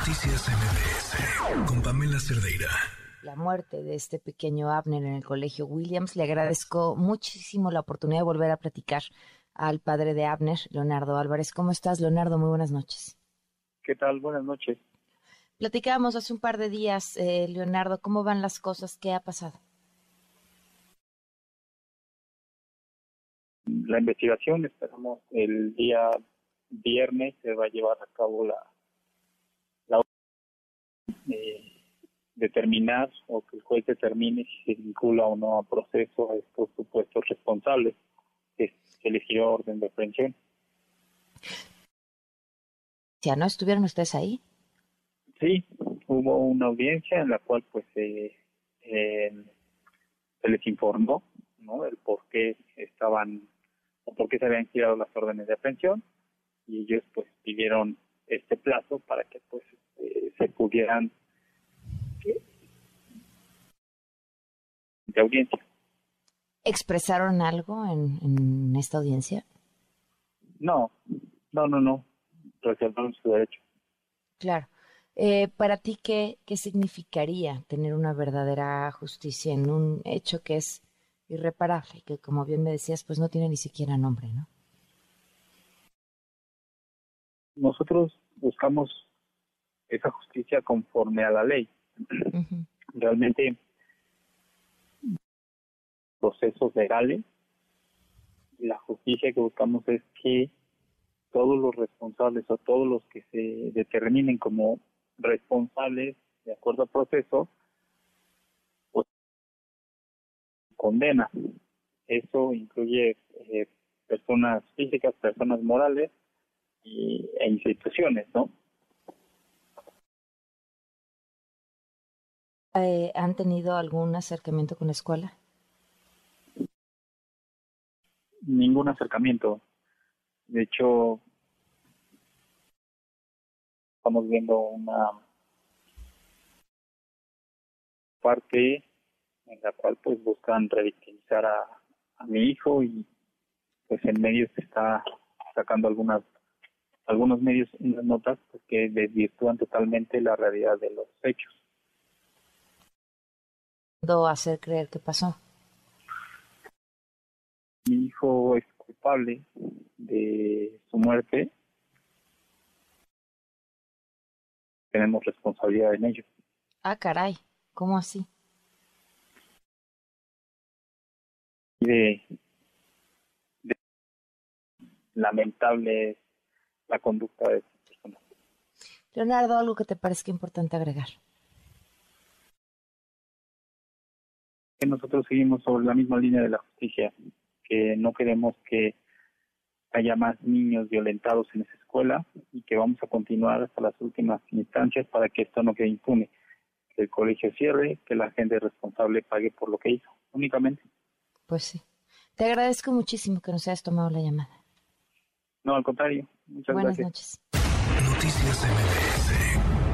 Noticias MBS con Pamela Cerdeira. La muerte de este pequeño Abner en el colegio Williams. Le agradezco muchísimo la oportunidad de volver a platicar al padre de Abner, Leonardo Álvarez. ¿Cómo estás, Leonardo? Muy buenas noches. ¿Qué tal? Buenas noches. Platicábamos hace un par de días, eh, Leonardo, ¿cómo van las cosas? ¿Qué ha pasado? La investigación, esperamos el día viernes se va a llevar a cabo la, la eh, determinar o que el juez determine si se vincula o no a proceso a estos supuestos responsables que se dio orden de aprehensión. ¿Ya no estuvieron ustedes ahí? Sí, hubo una audiencia en la cual pues eh, se les informó ¿no? el por qué estaban o por qué se habían girado las órdenes de aprehensión y ellos pues pidieron este plazo para que pues pudieran de audiencia. ¿Expresaron algo en, en esta audiencia? No, no, no, no. Reservaron su derecho. Claro. Eh, para ti, ¿qué, ¿qué significaría tener una verdadera justicia en un hecho que es irreparable y que, como bien me decías, pues no tiene ni siquiera nombre, ¿no? Nosotros buscamos esa justicia conforme a la ley. Realmente, procesos legales, la justicia que buscamos es que todos los responsables o todos los que se determinen como responsables de acuerdo al proceso, pues condena. Eso incluye eh, personas físicas, personas morales y, e instituciones, ¿no? Eh, ¿Han tenido algún acercamiento con la escuela? Ningún acercamiento. De hecho, estamos viendo una parte en la cual pues buscan revictimizar a, mi hijo y pues en medio se está sacando algunas algunos medios unas notas pues, que desvirtúan totalmente la realidad de los hechos. Hacer creer que pasó? Mi hijo es culpable de su muerte. Tenemos responsabilidad en ello. Ah, caray, ¿cómo así? De, de lamentable la conducta de esta persona. Leonardo, algo que te parezca importante agregar. Nosotros seguimos sobre la misma línea de la justicia, que no queremos que haya más niños violentados en esa escuela y que vamos a continuar hasta las últimas instancias para que esto no quede impune. Que el colegio cierre, que la gente responsable pague por lo que hizo, únicamente. Pues sí. Te agradezco muchísimo que nos hayas tomado la llamada. No, al contrario. Muchas Buenas gracias. noches. Noticias MBS